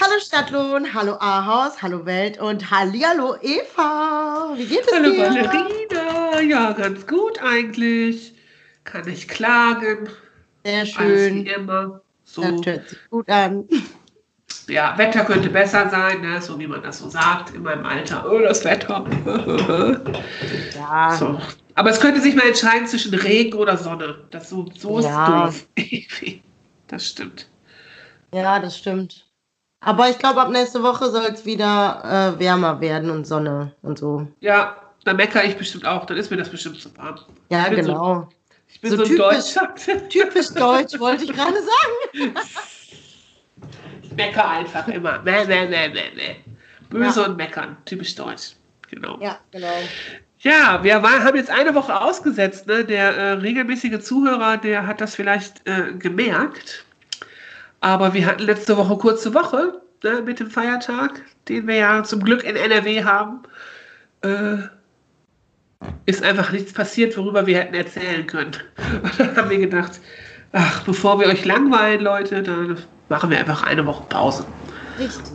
Hallo Stadtlohn, hallo Ahaus, hallo Welt und hallihallo Eva. Wie geht es Hallo dir? Valerina, ja, ganz gut eigentlich. Kann nicht klagen. Sehr Alles schön. wie immer. So, Das hört sich gut an. ja, Wetter könnte besser sein, ne? so wie man das so sagt in meinem Alter. Oh, das Wetter. Ja, so. Aber es könnte sich mal entscheiden zwischen Regen oder Sonne. Das so, so ist Ja. doof. das stimmt. ja, das stimmt. Aber ich glaube, ab nächste Woche soll es wieder äh, wärmer werden und Sonne und so. Ja, dann meckere ich bestimmt auch. Dann ist mir das bestimmt zu warm. Ja, Ich bin so- genau. Ich bin So so, typisch. Deutscher. Typisch deutsch, wollte ich gerade sagen. Ich meckere einfach immer. Mäh, mäh, mäh, mäh, mäh. Böse Ja. und meckern. Typisch deutsch. Genau. Ja, genau. Ja, wir war, haben jetzt eine Woche ausgesetzt. Ne? Der äh, regelmäßige Zuhörer, der hat das vielleicht äh, gemerkt. Aber wir hatten letzte Woche kurze Woche ne, mit dem Feiertag, den wir ja zum Glück in NRW haben. Äh, ist einfach nichts passiert, worüber wir hätten erzählen können. Und dann haben wir gedacht, ach, bevor wir euch langweilen, Leute, dann machen wir einfach eine Woche Pause. Richtig.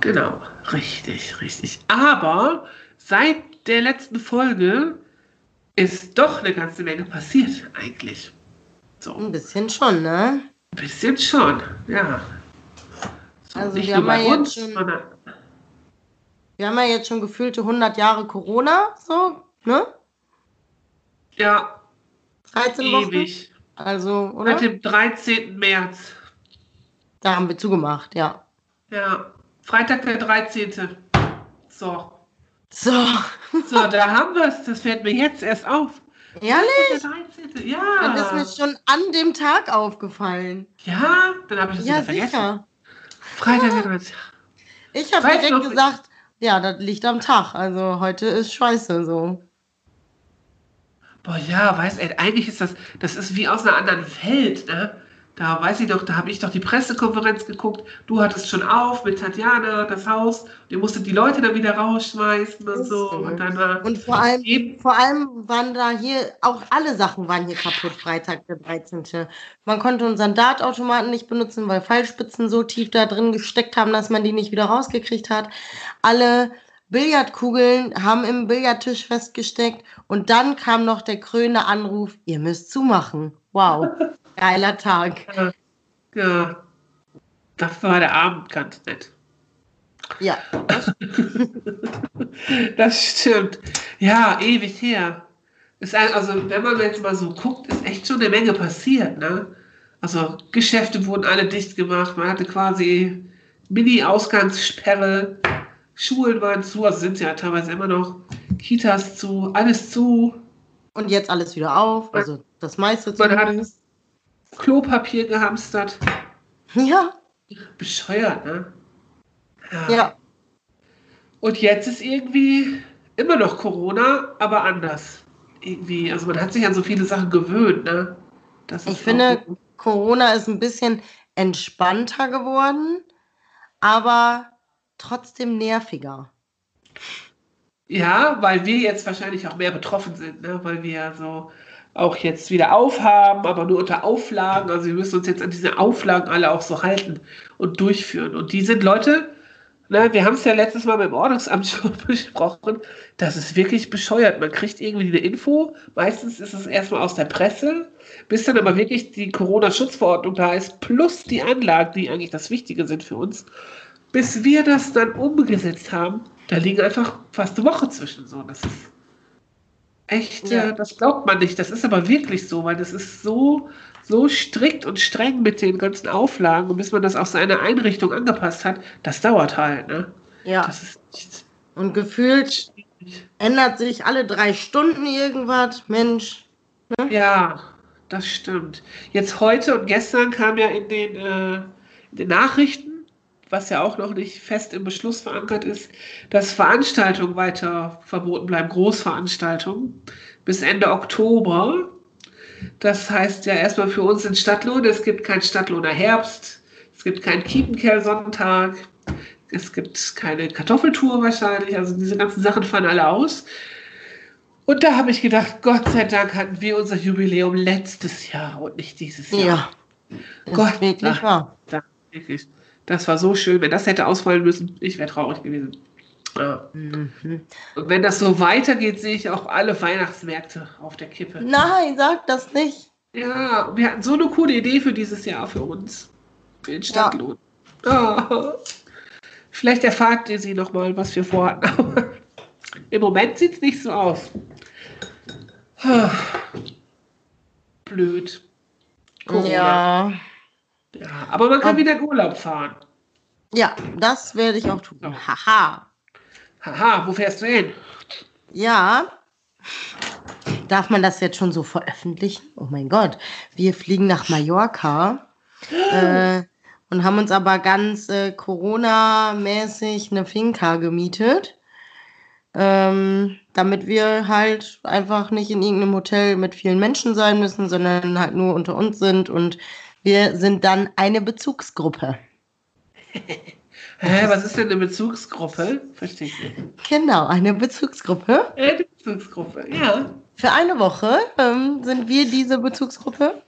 Genau, richtig, richtig. Aber seit der letzten Folge ist doch eine ganze Menge passiert, eigentlich. So, ein bisschen schon, ne? Bisschen schon, ja. So, Also nicht wir nur haben bei ja uns, jetzt schon- sondern Wir haben ja jetzt schon gefühlte 100 Jahre Corona, so, ne? ja, 13 Wochen. ewig. Also, oder? Seit dem 13. März. Da haben wir zugemacht, ja. Ja, Freitag der 13. So, So, so, da haben wir es. Das fällt mir jetzt erst auf. Ehrlich? Der 13. Ja. Das ist mir schon an dem Tag aufgefallen. ja, dann habe ich das Ja, wieder vergessen. sicher. Freitag der 13. Ich habe direkt noch- gesagt, ja, das liegt am Tag. Also heute ist scheiße so. Boah, ja, weißt ey, eigentlich ist das, das ist wie aus einer anderen Welt, ne? Da weiß ich doch, da habe ich doch die Pressekonferenz geguckt. Du hattest schon auf mit Tatjana das Haus. Ihr musstet die Leute dann wieder rausschmeißen und so. Und dann war Und vor allem, vor allem waren da hier, auch alle Sachen waren hier kaputt, Freitag der 13. Man konnte unseren Dartautomaten nicht benutzen, weil Pfeilspitzen so tief da drin gesteckt haben, dass man die nicht wieder rausgekriegt hat. Alle Billardkugeln haben im Billardtisch festgesteckt. Und dann kam noch der krönende Anruf, ihr müsst zumachen. Wow, geiler Tag. ja, das war der Abend ganz nett. Ja, Das stimmt. Ja, ewig her. Ist ein, also, wenn man jetzt mal so guckt, ist echt schon eine Menge passiert, ne? Also, Geschäfte wurden alle dicht gemacht. Man hatte quasi Mini-Ausgangssperre. Schulen waren zu, also sind sie ja teilweise immer noch. Kitas zu, alles zu. und jetzt alles wieder auf. Also das meiste Man hat zumindest. Klopapier gehamstert. Ja, Bescheuert, ne? ja. Und jetzt ist irgendwie immer noch Corona, aber anders. Irgendwie, also man hat sich an so viele Sachen gewöhnt, ne? Ich finde, Corona ist ein bisschen entspannter geworden, aber trotzdem nerviger. ja, weil wir jetzt wahrscheinlich auch mehr betroffen sind, ne? Weil wir ja so auch jetzt wieder aufhaben, aber nur unter Auflagen. Also wir müssen uns jetzt an diese Auflagen alle auch so halten und durchführen. Und die sind Leute, ne, wir haben es ja letztes Mal beim Ordnungsamt schon besprochen, das ist wirklich bescheuert. Man kriegt irgendwie eine Info, meistens ist es erstmal aus der Presse, bis dann aber wirklich die Corona-Schutzverordnung da ist, plus die Anlagen, die eigentlich das Wichtige sind für uns. Bis wir das dann umgesetzt haben, da liegen einfach fast eine Woche zwischen. So, das ist echt, Ja. das glaubt man nicht. Das ist aber wirklich so, weil das ist so, so strikt und streng mit den ganzen Auflagen und bis man das auf seine Einrichtung angepasst hat, das dauert halt, ne? Ja, Das ist und gefühlt ändert sich alle drei Stunden irgendwas. Mensch, Ja, das stimmt. Jetzt heute und gestern kam ja in den, äh, in den Nachrichten was ja auch noch nicht fest im Beschluss verankert ist, dass Veranstaltungen weiter verboten bleiben, Großveranstaltungen bis Ende Oktober. Das heißt ja erstmal für uns in Stadtlohn, es gibt kein Stadtlohner Herbst, es gibt keinen Kiepenkerl-Sonntag, es gibt keine Kartoffeltour wahrscheinlich, also diese ganzen Sachen fallen alle aus. Und da habe ich gedacht, Gott sei Dank hatten wir unser Jubiläum letztes Jahr und nicht dieses Jahr. Ja. Das Gott, ist wirklich wahr. wirklich. Das war so schön. Wenn das hätte ausfallen müssen, ich wäre traurig gewesen. Ja. Mhm. Und wenn das so weitergeht, sehe ich auch alle Weihnachtsmärkte auf der Kippe. Nein, sag das nicht. Ja, wir hatten so eine coole Idee für dieses Jahr für uns. Für den Stadtlohn. Ah. Vielleicht erfahrt ihr sie nochmal, was wir vorhatten. Im Moment sieht es nicht so aus. Blöd. Corona. Ja. Ja, aber man kann Ab- wieder in Urlaub fahren. Ja, das werde ich auch tun. Haha. Haha, wo fährst du hin? Ja. Darf man das jetzt schon so veröffentlichen? Oh mein Gott. Wir fliegen nach Mallorca äh, und haben uns aber ganz äh, Corona-mäßig eine Finca gemietet. Ähm, damit wir halt einfach nicht in irgendeinem Hotel mit vielen Menschen sein müssen, sondern halt nur unter uns sind und wir sind dann eine Bezugsgruppe. Hä, was ist denn eine Bezugsgruppe? Verstehe ich nicht. Genau, eine Bezugsgruppe. Eine Bezugsgruppe, ja. Für eine Woche ähm, sind wir diese Bezugsgruppe.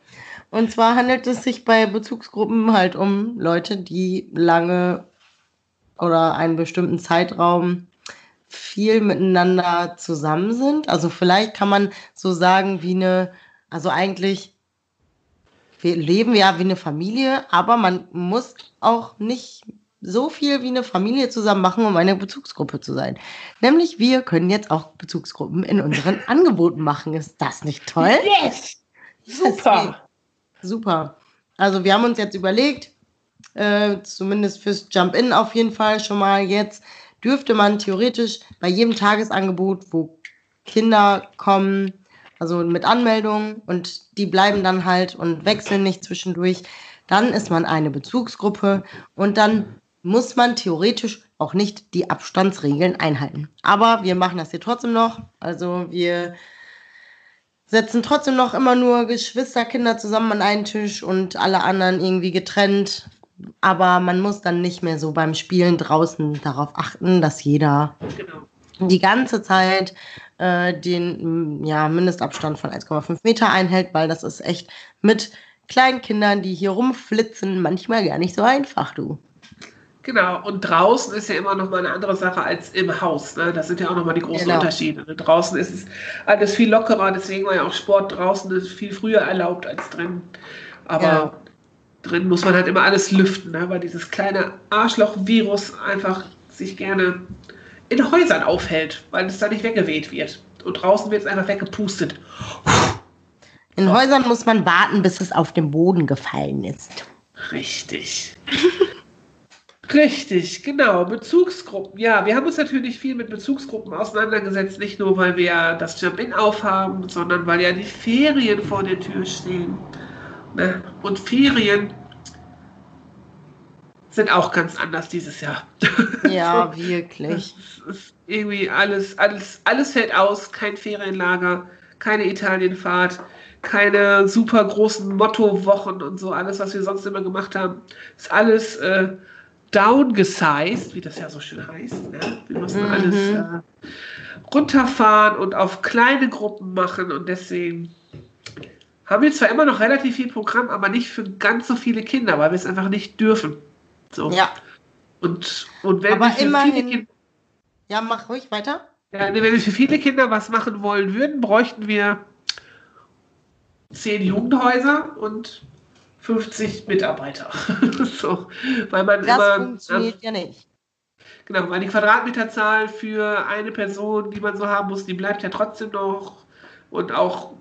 Und zwar handelt es sich bei Bezugsgruppen halt um Leute, die lange oder einen bestimmten Zeitraum viel miteinander zusammen sind. Also vielleicht kann man so sagen wie eine, also eigentlich, wir leben ja wie eine Familie, aber man muss auch nicht so viel wie eine Familie zusammen machen, um eine Bezugsgruppe zu sein. Nämlich wir können jetzt auch Bezugsgruppen in unseren Angeboten machen. Ist das nicht toll? Yes! Super! Super. Also wir haben uns jetzt überlegt, äh, zumindest fürs Jump-In auf jeden Fall schon mal jetzt, dürfte man theoretisch bei jedem Tagesangebot, wo Kinder kommen, also mit Anmeldung und die bleiben dann halt und wechseln nicht zwischendurch, dann ist man eine Bezugsgruppe und dann muss man theoretisch auch nicht die Abstandsregeln einhalten. Aber wir machen das hier trotzdem noch. Also wir setzen trotzdem noch immer nur Geschwisterkinder zusammen an einen Tisch und alle anderen irgendwie getrennt. Aber man muss dann nicht mehr so beim Spielen draußen darauf achten, dass jeder Genau. Die ganze Zeit äh, den mm, ja, Mindestabstand von 1,5 Meter einhält, weil das ist echt mit kleinen Kindern, die hier rumflitzen, manchmal gar nicht so einfach, du. Genau, und draußen ist ja immer noch mal eine andere Sache als im Haus. Ne? Das sind ja auch noch mal die großen Genau. Unterschiede. Ne? Draußen ist es alles viel lockerer, deswegen war ja auch Sport draußen viel früher erlaubt als drin. Aber Ja. drin muss man halt immer alles lüften, ne? weil dieses kleine Arschloch-Virus einfach sich gerne in Häusern aufhält, weil es da nicht weggeweht wird. Und draußen wird es einfach weggepustet. In Häusern muss man warten, bis es auf den Boden gefallen ist. Richtig. Richtig, genau. Bezugsgruppen. Ja, wir haben uns natürlich viel mit Bezugsgruppen auseinandergesetzt, nicht nur, weil wir das Jump-In aufhaben, sondern weil ja die Ferien vor der Tür stehen. Ne? Und Ferien sind auch ganz anders dieses Jahr. Ja, wirklich. Es ist irgendwie alles, alles, alles fällt aus, kein Ferienlager, keine Italienfahrt, keine super großen Mottowochen und so, alles, was wir sonst immer gemacht haben, ist alles äh, downgesized, wie das ja so schön heißt. Ne? Wir müssen Mhm. alles äh, runterfahren und auf kleine Gruppen machen und deswegen haben wir zwar immer noch relativ viel Programm, aber nicht für ganz so viele Kinder, weil wir es einfach nicht dürfen. So. Ja, Und, und wenn Aber wir für viele immerhin- Kinder ja, mach ruhig weiter. ja, wenn wir für viele Kinder was machen wollen würden, bräuchten wir zehn Jugendhäuser und 50 Mitarbeiter. so, weil man Das immer, funktioniert ja nicht. genau, weil die Quadratmeterzahl für eine Person, die man so haben muss, die bleibt ja trotzdem noch. Und auch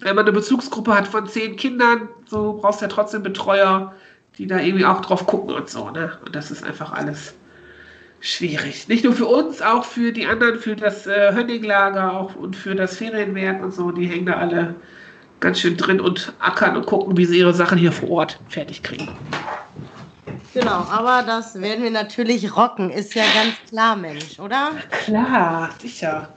wenn man eine Bezugsgruppe hat von zehn Kindern, so brauchst du ja trotzdem Betreuer, die da irgendwie auch drauf gucken und so, ne? Und das ist einfach alles schwierig. Nicht nur für uns, auch für die anderen, für das äh, Hönninglager auch und für das Ferienwerk und so, die hängen da alle ganz schön drin und ackern und gucken, wie sie ihre Sachen hier vor Ort fertig kriegen. Genau, aber das werden wir natürlich rocken, ist ja ganz klar, Mensch, oder? Klar, sicher.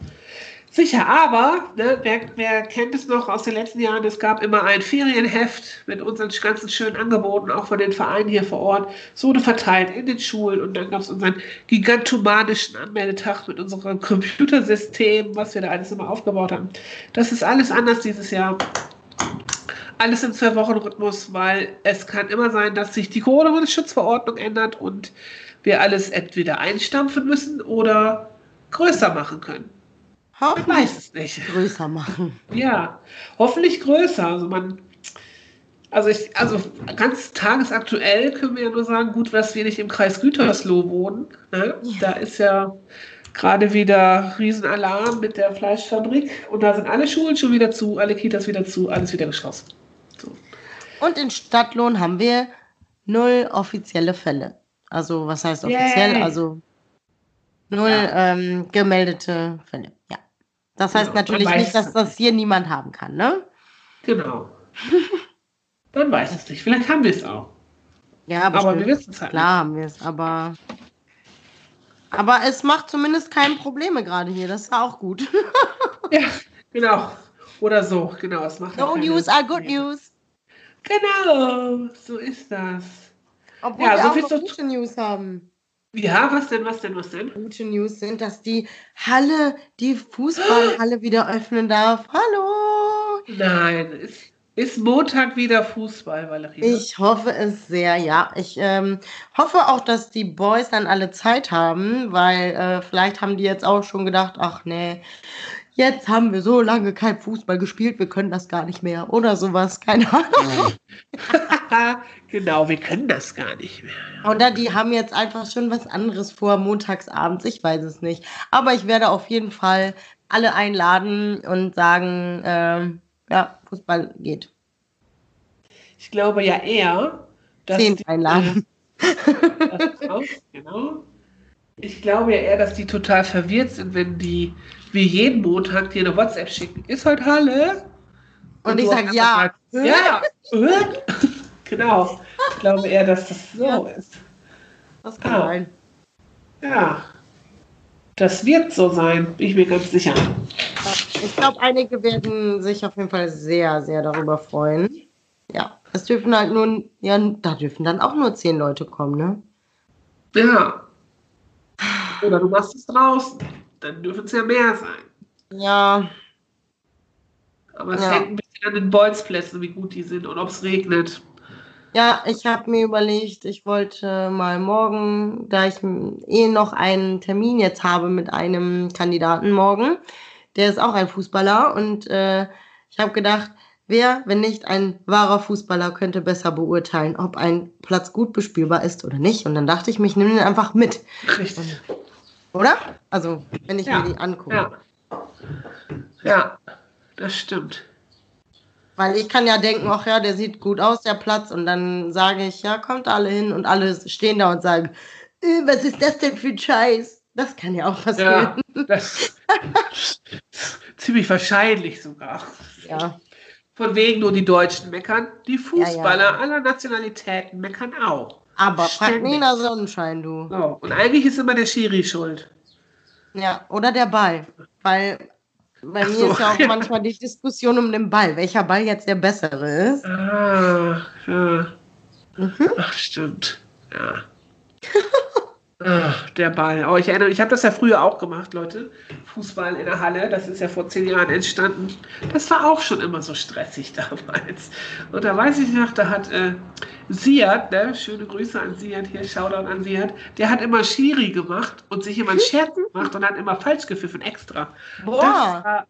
Sicher, aber ne, wer, wer, kennt es noch aus den letzten Jahren? Es gab immer ein Ferienheft mit unseren ganzen schönen Angeboten, auch von den Vereinen hier vor Ort, so verteilt in den Schulen. Und dann gab es unseren gigantomanischen Anmeldetag mit unserem Computersystem, was wir da alles immer aufgebaut haben. Das ist alles anders dieses Jahr. Alles im Zwei-Wochen-Rhythmus, weil es kann immer sein, dass sich die Corona-Schutzverordnung ändert und wir alles entweder einstampfen müssen oder größer machen können. Hoffentlich weiß es nicht. größer machen. Ja, hoffentlich größer. Also man, also ich, also ganz tagesaktuell können wir ja nur sagen, gut, dass wir nicht im Kreis Gütersloh wohnen. Ne? Ja. Da ist ja gerade wieder Riesenalarm mit der Fleischfabrik und da sind alle Schulen schon wieder zu, alle Kitas wieder zu, alles wieder geschlossen. So. Und in Stadtlohn haben wir null offizielle Fälle. Also was heißt offiziell? Yay. Also null ja. ähm, gemeldete Fälle. Ja. Das heißt genau, natürlich nicht, dass das hier niemand haben kann, ne? Genau. dann weiß es nicht. Vielleicht haben wir es auch. Ja, aber, aber wir wissen es halt. Klar haben wir es, aber. Aber es macht zumindest keine Probleme gerade hier. Das ist auch gut. ja, genau. Oder so, genau. Es macht no news are good news. Genau, so ist das. Obwohl ja, wir so auch noch gute News haben. Ja, was denn, was denn, was denn? Gute News sind, dass die Halle, die Fußballhalle wieder öffnen darf. Hallo! Nein, ist, ist Montag wieder Fußball, Valerie? Ich hoffe es sehr, ja. Ich ähm, hoffe auch, dass die Boys dann alle Zeit haben, weil äh, vielleicht haben die jetzt auch schon gedacht, ach nee, jetzt haben wir so lange kein Fußball gespielt, wir können das gar nicht mehr oder sowas, keine Ahnung. genau, wir können das gar nicht mehr. Oder die haben jetzt einfach schon was anderes vor, montagsabends, ich weiß es nicht. Aber ich werde auf jeden Fall alle einladen und sagen, äh, ja, Fußball geht. Ich glaube ja eher, dass. Zehn die, einladen. Äh, genau. Ich glaube ja eher, dass die total verwirrt sind, wenn die wie jeden Montag dir eine WhatsApp schicken. Ist heute Halle? Und, und ich sage ja. ja. Genau. Ich glaube eher, dass das so ja. ist. Das kann ah. sein. Ja. Das wird so sein, bin ich mir ganz sicher. Ich glaube, einige werden sich auf jeden Fall sehr, sehr darüber freuen. Ja, es dürfen halt nur, ja, da dürfen dann auch nur zehn Leute kommen, ne? Ja. Oder du machst es draußen dann dürfen es ja mehr sein. Ja. Aber es ja. hängt ein bisschen an den Bolzplätzen, wie gut die sind und ob es regnet. Ja, ich habe mir überlegt, ich wollte mal morgen, da ich eh noch einen Termin jetzt habe mit einem Kandidaten morgen, der ist auch ein Fußballer und äh, ich habe gedacht, wer, wenn nicht ein wahrer Fußballer, könnte besser beurteilen, ob ein Platz gut bespielbar ist oder nicht. Und dann dachte ich mir, ich nehme den einfach mit. Richtig. Oder? Also, wenn ich ja. mir die angucke. Ja. ja, das stimmt. Weil ich kann ja denken, ach ja, der sieht gut aus, der Platz. Und dann sage ich, ja, kommt alle hin und alle stehen da und sagen, äh, was ist das denn für ein Scheiß? Das kann ja auch passieren. Ja, das ziemlich wahrscheinlich sogar. Ja. Von wegen nur die Deutschen meckern, die Fußballer ja, ja. aller Nationalitäten meckern auch. Aber frag Nina Sonnenschein, du. So. Und eigentlich ist immer der Schiri schuld. Ja, oder der Ball. Weil bei mir so. ist ja auch manchmal die Diskussion um den Ball, welcher Ball jetzt der bessere ist. Ah, ja. Mhm. Ach, stimmt. Ja. Ach, der Ball. Oh, ich erinnere, ich habe das ja früher auch gemacht, Leute. Fußball in der Halle, das ist ja vor zehn Jahren entstanden. Das war auch schon immer so stressig damals. Und da weiß ich noch, da hat äh, Siad, ne, schöne Grüße an Siad hier, Shoutout an Siad, der hat immer Schiri gemacht und sich immer einen Scherz gemacht und hat immer falsch gepfiffen, extra. Boah. War,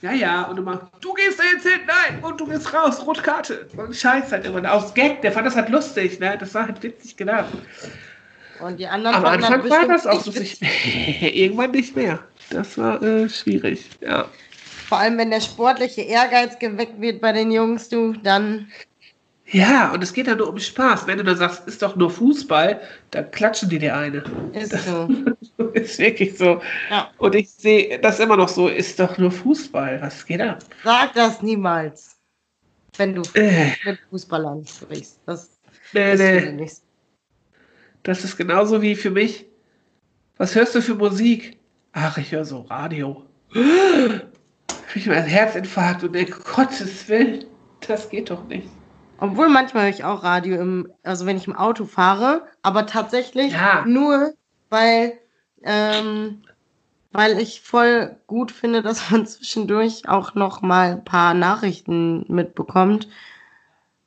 ja, ja, und immer, du gehst da jetzt hin, nein, und du gehst raus, Rotkarte. Und Scheiß halt immer. Aus Gag, der fand das halt lustig, ne? Das war halt witzig gedacht. Und die anderen Am Anfang war das auch so sich, irgendwann nicht mehr. Das war äh, schwierig, ja. Vor allem, wenn der sportliche Ehrgeiz geweckt wird bei den Jungs, du, dann. Ja, und es geht ja nur um Spaß. Wenn du dann sagst, ist doch nur Fußball, dann klatschen die dir eine. Ist so. ist wirklich so. Ja. Und ich sehe das immer noch so, ist doch nur Fußball. Was geht ab? Sag das niemals, wenn du äh. mit Fußballern sprichst. Das nee, nee. Nicht. Das ist genauso wie für mich. Was hörst du für Musik? Ach, ich höre so Radio. Ich mir ein Herzinfarkt und denke, Gottes Willen, das geht doch nicht. Obwohl manchmal höre ich auch Radio, im, also wenn ich im Auto fahre, aber tatsächlich Ja. nur, weil, ähm, weil ich voll gut finde, dass man zwischendurch auch noch mal ein paar Nachrichten mitbekommt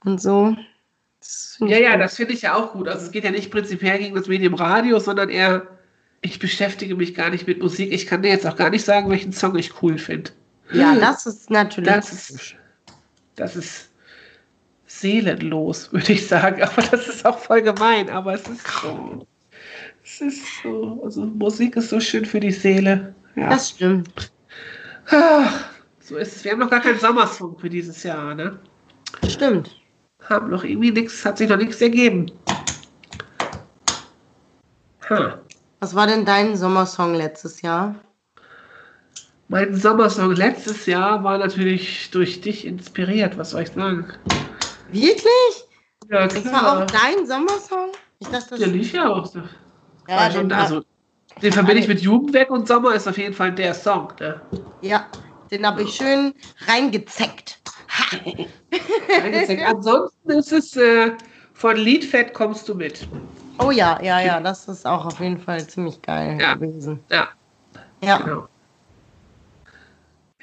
und so. Ja, ich ja, das finde ich ja auch gut. Also es geht ja nicht prinzipiell gegen das Medium Radio, sondern eher, ich beschäftige mich gar nicht mit Musik. Ich kann dir jetzt auch gar nicht sagen, welchen Song ich cool finde. ja, das ist natürlich. Das ist, das ist seelenlos, würde ich sagen. Aber das ist auch voll gemein. Aber es ist so. Es ist so. Also Musik ist so schön für die Seele. Ja. das stimmt. Ach, so ist es. Wir haben noch gar keinen Sommersong für dieses Jahr, ne? Stimmt. Haben noch irgendwie nichts, hat sich noch nichts ergeben. Ha. Was war denn dein Sommersong letztes Jahr? Mein Sommersong letztes Jahr war natürlich durch dich inspiriert. Was soll ich sagen? Wirklich? Ja, Das war auch dein Sommersong? Ich dachte, das Der lief ja auch. so. Ja, den, also, den verbinde ich mit Jugend weg und Sommer ist auf jeden Fall der Song. Ne? ja, den habe ich schön reingezeckt. Ansonsten ist es äh, von Liedfett kommst du mit. Oh ja, ja, ja, das ist auch auf jeden Fall ziemlich geil Ja. gewesen. Ja, Ja, genau.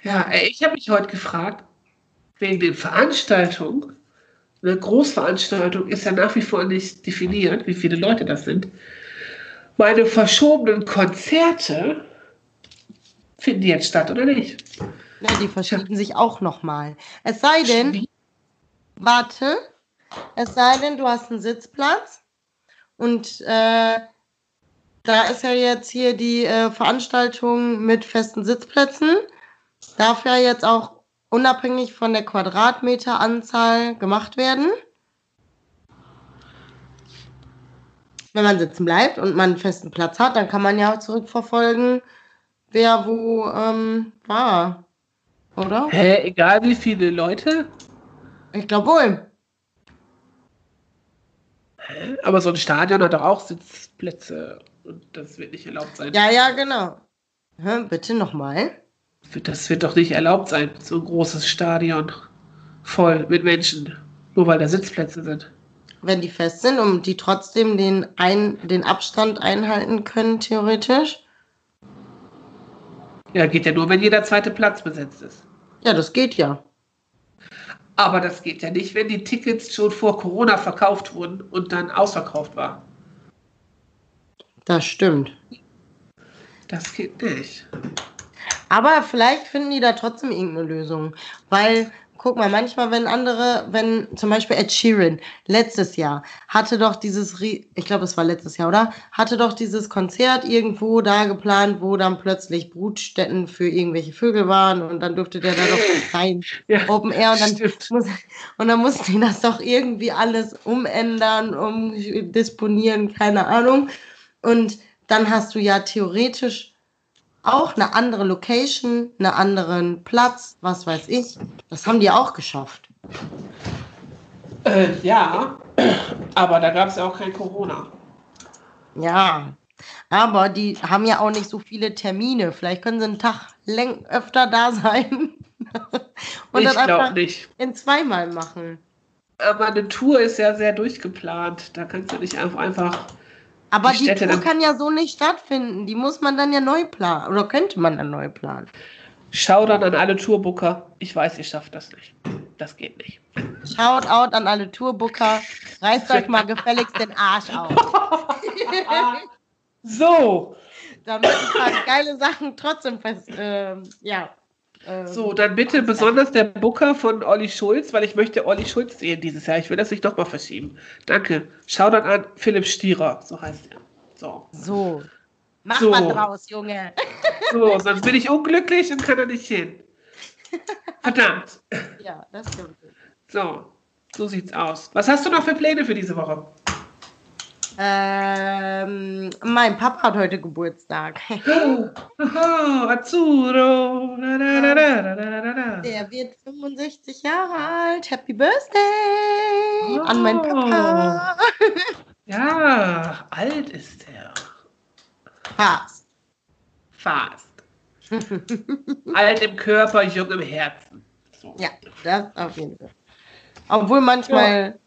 Ja, ey, ich habe mich heute gefragt, wegen den Veranstaltungen, eine Großveranstaltung ist ja nach wie vor nicht definiert, wie viele Leute das sind. Meine verschobenen Konzerte, finden jetzt statt oder nicht? Ja, die verschieben sich auch nochmal. Es sei denn, warte, es sei denn, du hast einen Sitzplatz und äh, da ist ja jetzt hier die äh, Veranstaltung mit festen Sitzplätzen. Darf ja jetzt auch unabhängig von der Quadratmeteranzahl gemacht werden. Wenn man sitzen bleibt und man einen festen Platz hat, dann kann man ja auch zurückverfolgen, wer wo ähm, war. Oder? Hä, egal wie viele Leute? Ich glaube wohl. Aber so ein Stadion hat doch auch Sitzplätze und das wird nicht erlaubt sein. Ja, ja, genau. Hä, bitte nochmal. Das wird doch nicht erlaubt sein, so ein großes Stadion voll mit Menschen, nur weil da Sitzplätze sind. Wenn die fest sind und die trotzdem den, ein, den Abstand einhalten können, theoretisch. Ja, geht ja nur, wenn jeder zweite Platz besetzt ist. Ja, das geht ja. Aber das geht ja nicht, wenn die Tickets schon vor Corona verkauft wurden und dann ausverkauft war. Das stimmt. Das geht nicht. Aber vielleicht finden die da trotzdem irgendeine Lösung. Weil, guck mal, manchmal, wenn andere, wenn zum Beispiel Ed Sheeran letztes Jahr hatte doch dieses, ich glaube, es war letztes Jahr, oder? Hatte doch dieses Konzert irgendwo da geplant, wo dann plötzlich Brutstätten für irgendwelche Vögel waren und dann durfte der da doch rein. Ja, Open Air und dann, muss, und dann mussten die das doch irgendwie alles umändern, umdisponieren, keine Ahnung. Und dann hast du ja theoretisch auch eine andere Location, einen anderen Platz, was weiß ich. Das haben die auch geschafft. Äh, ja, aber da gab es ja auch kein Corona. Ja. Aber die haben ja auch nicht so viele Termine. Vielleicht können sie einen Tag öfter da sein. und ich glaube nicht. in zweimal machen. Aber eine Tour ist ja sehr durchgeplant. Da kannst du nicht einfach, einfach Aber Die die, Tour kann ja so nicht stattfinden. Die muss man dann ja neu planen. Oder könnte man dann neu planen. Schau dann an alle Tourbooker. Ich weiß, ihr schafft das nicht. Das geht nicht. Shout out an alle Tourbooker. Reißt euch mal gefälligst den Arsch auf. So, Damit ein paar geile Sachen trotzdem fest. ähm, ja. Ähm, so, dann bitte besonders der Booker von Olli Schulz, weil ich möchte Olli Schulz sehen dieses Jahr. Ich will das nicht nochmal verschieben. Danke. Schau dann an Philipp Stierer, so heißt er. So, So. Mach So. mal draus, Junge. so, sonst bin ich unglücklich und kann da nicht hin. Verdammt. Ja, das stimmt. So, so sieht's aus. Was hast du noch für Pläne für diese Woche? Ähm, mein Papa hat heute Geburtstag. Oh, Azzurro. Da. Der wird 65 Jahre alt. Happy Birthday an meinen Papa. Ja, alt ist er. Fast. Fast. alt im Körper, jung im Herzen. So. Ja, das auf jeden Fall. Obwohl manchmal,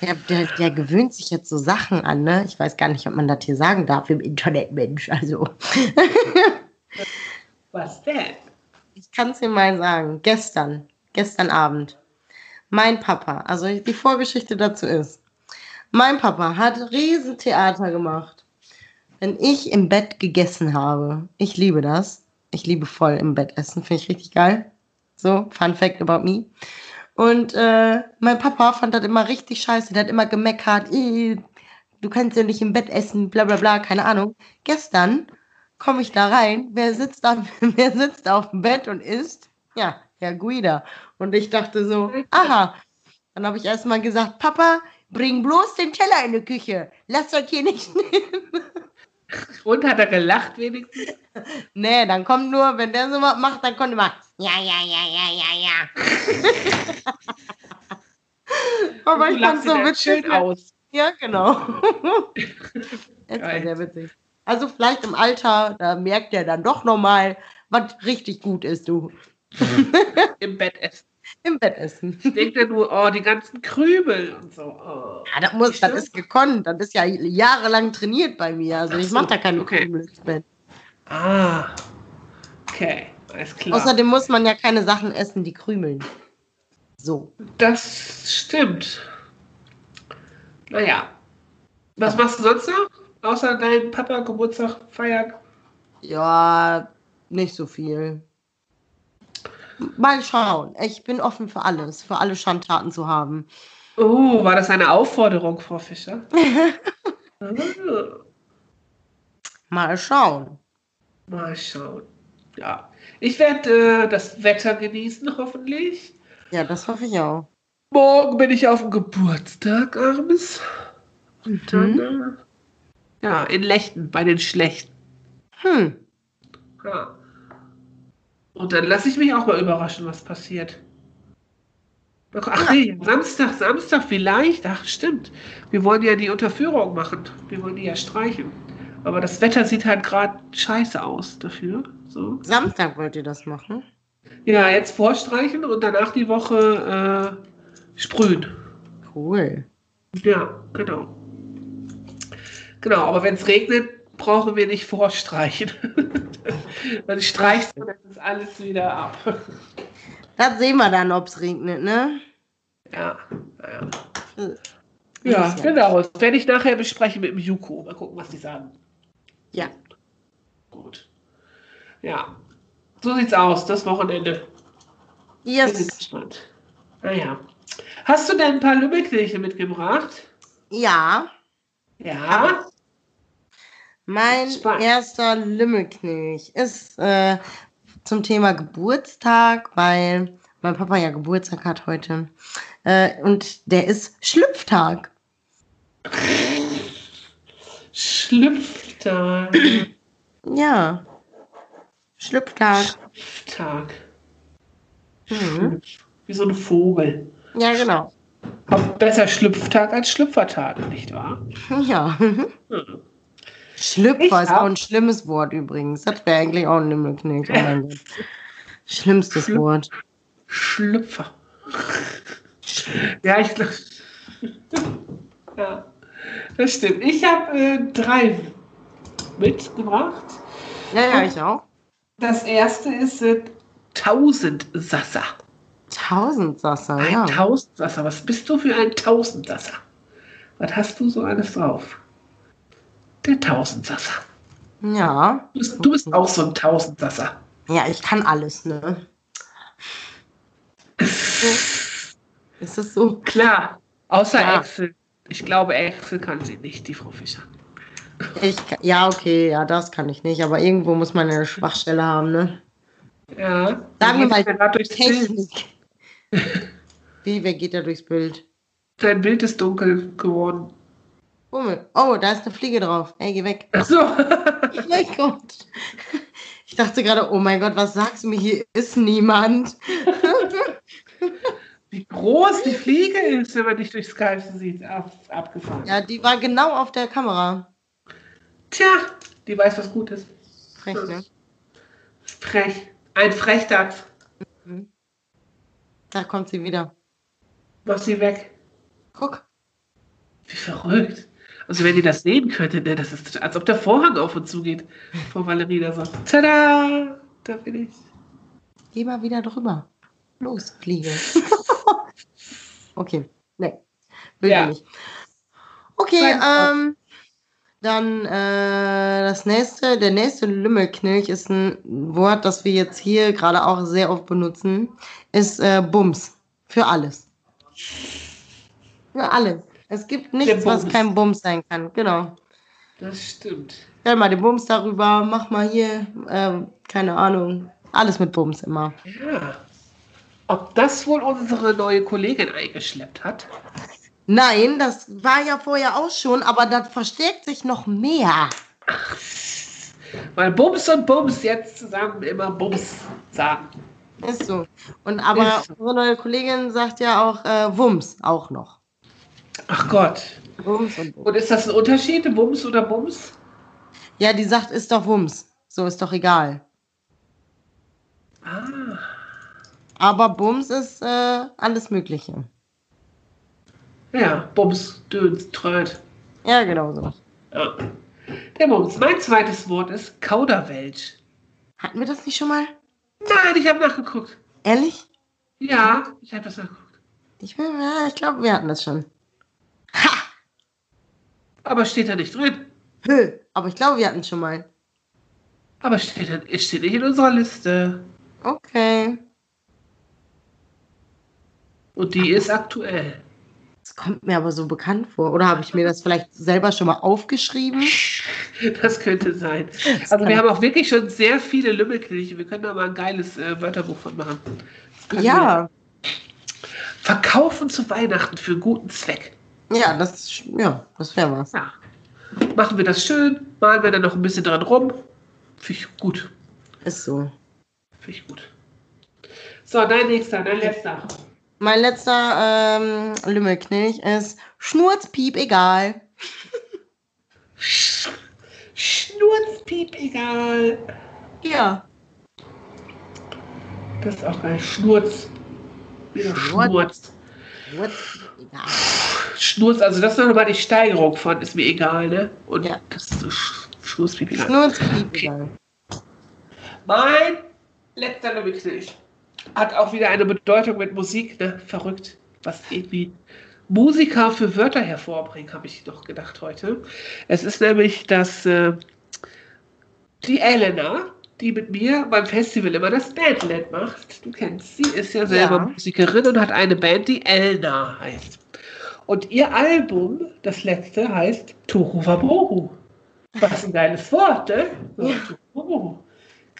der, der, der gewöhnt sich jetzt so Sachen an, ne? Ich weiß gar nicht, ob man das hier sagen darf im Internetmensch. Also, Was denn? ich kann es dir mal sagen. Gestern, gestern Abend, mein Papa, also die Vorgeschichte dazu ist, mein Papa hat Riesentheater gemacht. Wenn ich im Bett gegessen habe, ich liebe das. Ich liebe voll im Bett essen, finde ich richtig geil. So, Fun Fact about me. Und äh, mein Papa fand das immer richtig scheiße. Der hat immer gemeckert, "Ih, du kannst ja nicht im Bett essen, bla bla bla, keine Ahnung. Gestern komme ich da rein, wer sitzt, da, wer sitzt auf dem Bett und isst? Ja, Herr Guida. Und ich dachte so, aha. Dann habe ich erstmal gesagt, Papa, bring bloß den Teller in die Küche. Lass das hier nicht nehmen. Und hat er gelacht wenigstens? Nee, dann kommt nur, wenn der so was macht, dann kommt immer, ja, ja, ja, ja, ja, ja. Aber ich fand so witzig. aus. Ja, genau. Das war sehr witzig. Also vielleicht im Alter, da merkt er dann doch nochmal, was richtig gut ist, du. Im Bett essen. Im Bett essen. Denkt er nur, oh, die ganzen Krümel und so. Oh. Ja, das, muss, das ist gekonnt. Das ist ja jahrelang trainiert bei mir. Also Ach ich so, mache da keine okay. Krümel ins Bett. Ah. Okay, alles klar. Außerdem muss man ja keine Sachen essen, die krümeln. So. Das stimmt. Naja. Was machst du sonst noch? Außer deinen Papa Geburtstag feiern? Ja, nicht so viel. Mal schauen. Ich bin offen für alles, für alle Schandtaten zu haben. Oh, war das eine Aufforderung, Frau Fischer? Mal schauen. Mal schauen. Ja. Ich werde äh, das Wetter genießen, hoffentlich. Ja, das hoffe ich auch. Morgen bin ich auf dem Geburtstag, Armes. Und dann, Mhm. äh, ja, in Lechten, bei den Schlechten. Hm. Ja. Und dann lasse ich mich auch mal überraschen, was passiert. Ach nee, Samstag, Samstag vielleicht. Ach stimmt. Wir wollen ja die Unterführung machen. Wir wollen die ja streichen. Aber das Wetter sieht halt gerade scheiße aus dafür. So. Samstag wollt ihr das machen? Ja, jetzt vorstreichen und danach die Woche äh, sprühen. Cool. Ja, genau. Genau, aber wenn es regnet, brauchen wir nicht vorstreichen. dann streichst du das alles wieder ab. Das sehen wir dann, ob es regnet, ne? Ja, ja. Ja, genau. Das werde ich nachher besprechen mit dem Juko. Mal gucken, was die sagen. Ja. Gut. Ja. So sieht's aus, das Wochenende. Bin Yes. gespannt. Naja. Hast du denn ein paar Lümmelkirche mitgebracht? Ja. Ja. Mein Spannend. erster Lümmelknilch ist äh, zum Thema Geburtstag, weil mein Papa ja Geburtstag hat heute. Äh, und der ist Schlüpftag. Schlüpftag. Ja. Schlüpftag. Tag. Mhm. Wie so ein Vogel. Ja, genau. Besser Schlüpftag als Schlüpfertag, nicht wahr? Ja. Hm. Schlüpfer ist auch ein schlimmes Wort übrigens. Das wäre eigentlich auch ein Lümmelknilch. Oh mein Gott. Schlimmstes Schlüpf- Wort. Schlüpfer. Ja, ich glaube. ja, das stimmt. Ich habe äh, drei mitgebracht. Ja, ja, ich auch. Das erste ist äh, Tausendsasser. Tausendsasser, Ein ja. Tausendsasser. Was bist du für ein Tausendsasser? Was hast du so alles drauf? Der Tausendsasser. Ja. Du bist, du bist auch so ein Tausendsasser. Ja, ich kann alles, ne? Ist das so? Klar. Außer Ja. Excel. Ich glaube, Excel kann sie nicht, die Frau Fischer. Ich, ja, okay, ja, das kann ich nicht, aber irgendwo muss man eine Schwachstelle haben, ne? Ja. Sagen wir Wie mal? Technik. Wie, wer geht da durchs Bild? Dein Bild ist dunkel geworden. Hummel. Oh, da ist eine Fliege drauf. Ey, geh weg. Ach so. Oh mein Gott. Ich dachte gerade, oh mein Gott, was sagst du mir? Hier ist niemand. Wie groß die Fliege ist, wenn man dich durch Skype sieht. Ab, abgefahren. Ja, die war genau auf der Kamera. Tja, die weiß was Gutes. Frech, ne? Frech. Ein Frechdachs. Da kommt sie wieder. Mach sie weg. Guck. Wie verrückt. Also wenn ihr das sehen könntet, ne, das ist als ob der Vorhang auf und zu geht. Vor Valerie da so. Tada! Da bin ich. Geh mal wieder drüber. Los, Fliege. okay. Nee. Will Ja. nicht. Okay, Wort. ähm, dann äh, das nächste, der nächste Lümmelknilch ist ein Wort, das wir jetzt hier gerade auch sehr oft benutzen, ist äh, Bums. Für alles. Für alles. Es gibt nichts, was kein Bums sein kann. Genau. Das stimmt. Stell mal den Bums darüber, mach mal hier, ähm, keine Ahnung. Alles mit Bums immer. Ja. Ob das wohl unsere neue Kollegin eingeschleppt hat? Nein, das war ja vorher auch schon, aber das verstärkt sich noch mehr. Weil Bums und Bums jetzt zusammen immer Bums sagen. Ist so. Und aber so. unsere neue Kollegin sagt ja auch äh, Wums auch noch. Ach Gott. Wums und Bums. Und ist das ein Unterschied, Bums oder Bums? Ja, die sagt, ist doch Wums. So ist doch egal. Ah. Aber Bums ist äh, alles Mögliche. Ja, Bums, Döns, Tröd. Ja, genau so. Ja. Der Bums. Mein zweites Wort ist Kauderwelsch. Hatten wir das nicht schon mal? Nein, ich habe nachgeguckt. Ehrlich? Ja, ich habe das nachgeguckt. Ich, bin- ja, ich glaube, wir hatten das schon. Aber steht da nicht drin. Hö, aber ich glaube, wir hatten schon mal. Aber steht, da, steht nicht in unserer Liste. Okay. Und die ist aktuell. Das kommt mir aber so bekannt vor. Oder habe ich mir das vielleicht selber schon mal aufgeschrieben? Das könnte sein. Das Also wir haben auch wirklich schon sehr viele Lümmelkirche. Wir können da mal ein geiles äh, Wörterbuch von machen. Ja, wir Verkaufen zu Weihnachten für guten Zweck. Ja, das, ja, das wäre was. Ja. Machen wir das schön, malen wir dann noch ein bisschen dran rum. Finde ich gut. Ist so. Finde ich gut. So, dein nächster, dein letzter. Mein letzter ähm, Lümmelknilch ist Schnurzpiep, egal. Sch Schnurzpiep, egal. Ja. Das ist auch geil. Schnurz. Schnurz. Schnurz. Schnurzpiep, egal. Schnurz, also das ist noch mal die Steigerung von, ist mir egal, ne? Und Ja. das ist so Sch Schnurzpiep, egal. Schnurzpiep, egal. Mein letzter Lümmelknilch hat auch wieder eine Bedeutung mit Musik, ne? Verrückt. Was irgendwie Musiker für Wörter hervorbringen, habe ich doch gedacht heute. Es ist nämlich, dass äh, die Elena, die mit mir beim Festival immer das Bandlet macht, du kennst sie, ist ja selber Ja. Musikerin und hat eine Band, die Elna heißt. Und ihr Album, das letzte, heißt Tohu Wabohu. Was ein geiles Wort, ne? Ja.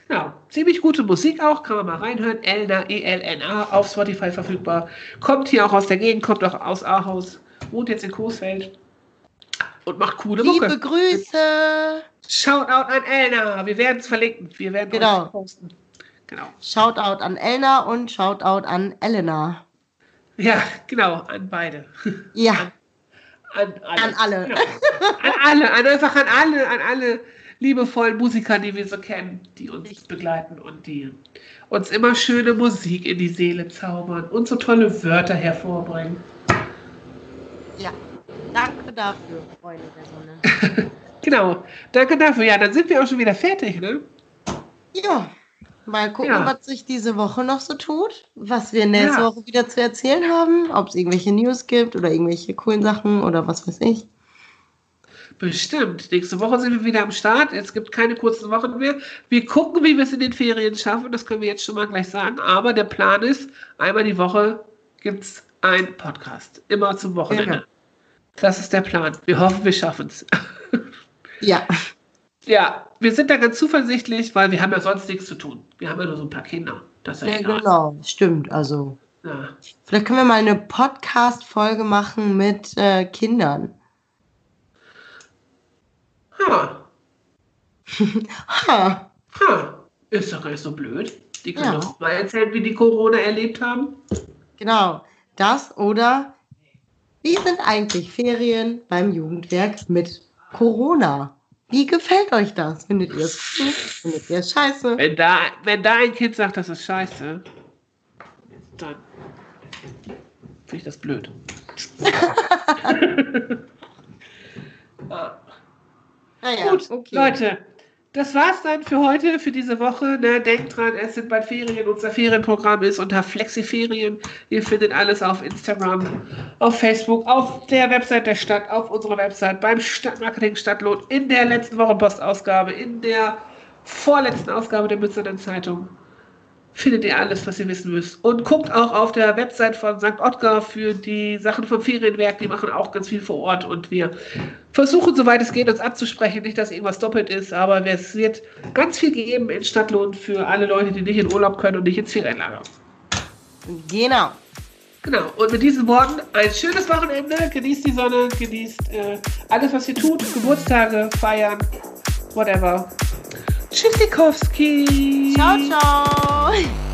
Genau. Ziemlich gute Musik auch, kann man mal reinhören. Elna, E-L-N-A, auf Spotify verfügbar. Kommt hier auch aus der Gegend, kommt auch aus Ahaus, wohnt jetzt in Coesfeld und macht coole Mucke. Liebe Grüße. Shoutout an Elna. Wir werden es verlinken. Wir werden Genau. euch posten. Genau. Shoutout an Elna und Shoutout an Elena. Ja, genau, an beide. Ja, An alle. An alle. Genau. An alle, an einfach an alle, an alle liebevollen Musiker, die wir so kennen, die uns begleiten und die uns immer schöne Musik in die Seele zaubern und so tolle Wörter hervorbringen. ja. Danke dafür, Freunde der Sonne. Genau. Danke dafür. Ja, dann sind wir auch schon wieder fertig, ne? Ja. Mal gucken, Ja. was sich diese Woche noch so tut, was wir nächste Ja. Woche wieder zu erzählen haben, ob es irgendwelche News gibt oder irgendwelche coolen Sachen oder was weiß ich. Bestimmt. Nächste Woche sind wir wieder am Start. Es gibt keine kurzen Wochen mehr. Wir gucken, wie wir es in den Ferien schaffen. Das können wir jetzt schon mal gleich sagen. Aber der Plan ist, einmal die Woche gibt es einen Podcast. Immer zum Wochenende. Genau. Das ist der Plan. Wir hoffen, wir schaffen es. Ja, ja, wir sind da ganz zuversichtlich, weil wir haben ja sonst nichts zu tun. Wir haben ja nur so ein paar Kinder. Das ist ja, egal. genau, stimmt. Also, Ja. vielleicht können wir mal eine Podcast-Folge machen mit äh, Kindern. Ha. Ha, Ha. Ist doch gar nicht so blöd. Die können Ja. doch mal erzählen, wie die Corona erlebt haben. genau. Das oder wie sind eigentlich Ferien beim Jugendwerk mit Corona? Wie gefällt euch das? Findet ihr es gut? Findet ihr es scheiße? Wenn da, wenn da ein Kind sagt, das ist scheiße, dann finde ich das blöd. Naja, Gut, okay. Leute, das war's dann für heute, für diese Woche. Ne? Denkt dran, es sind bald Ferien. Unser Ferienprogramm ist unter Flexiferien. Ihr findet alles auf Instagram, auf Facebook, auf der Website der Stadt, auf unserer Website, beim Stadtmarketing Stadtlohn, in der letzten Wochenpostausgabe, in der vorletzten Ausgabe der Münsterner Zeitung. Findet ihr alles, was ihr wissen müsst. Und guckt auch auf der Website von St. Ottgar für die Sachen vom Ferienwerk. Die machen auch ganz viel vor Ort. Und wir versuchen, soweit es geht, uns abzusprechen. Nicht, dass irgendwas doppelt ist, aber es wird ganz viel geben in Stadtlohn für alle Leute, die nicht in Urlaub können und nicht ins Ferienlager. Genau. Genau. Und mit diesen Worten ein schönes Wochenende. Genießt die Sonne, genießt äh, alles, was ihr tut. Geburtstage, feiern, whatever. Tschüssikowski. Ciao, ciao.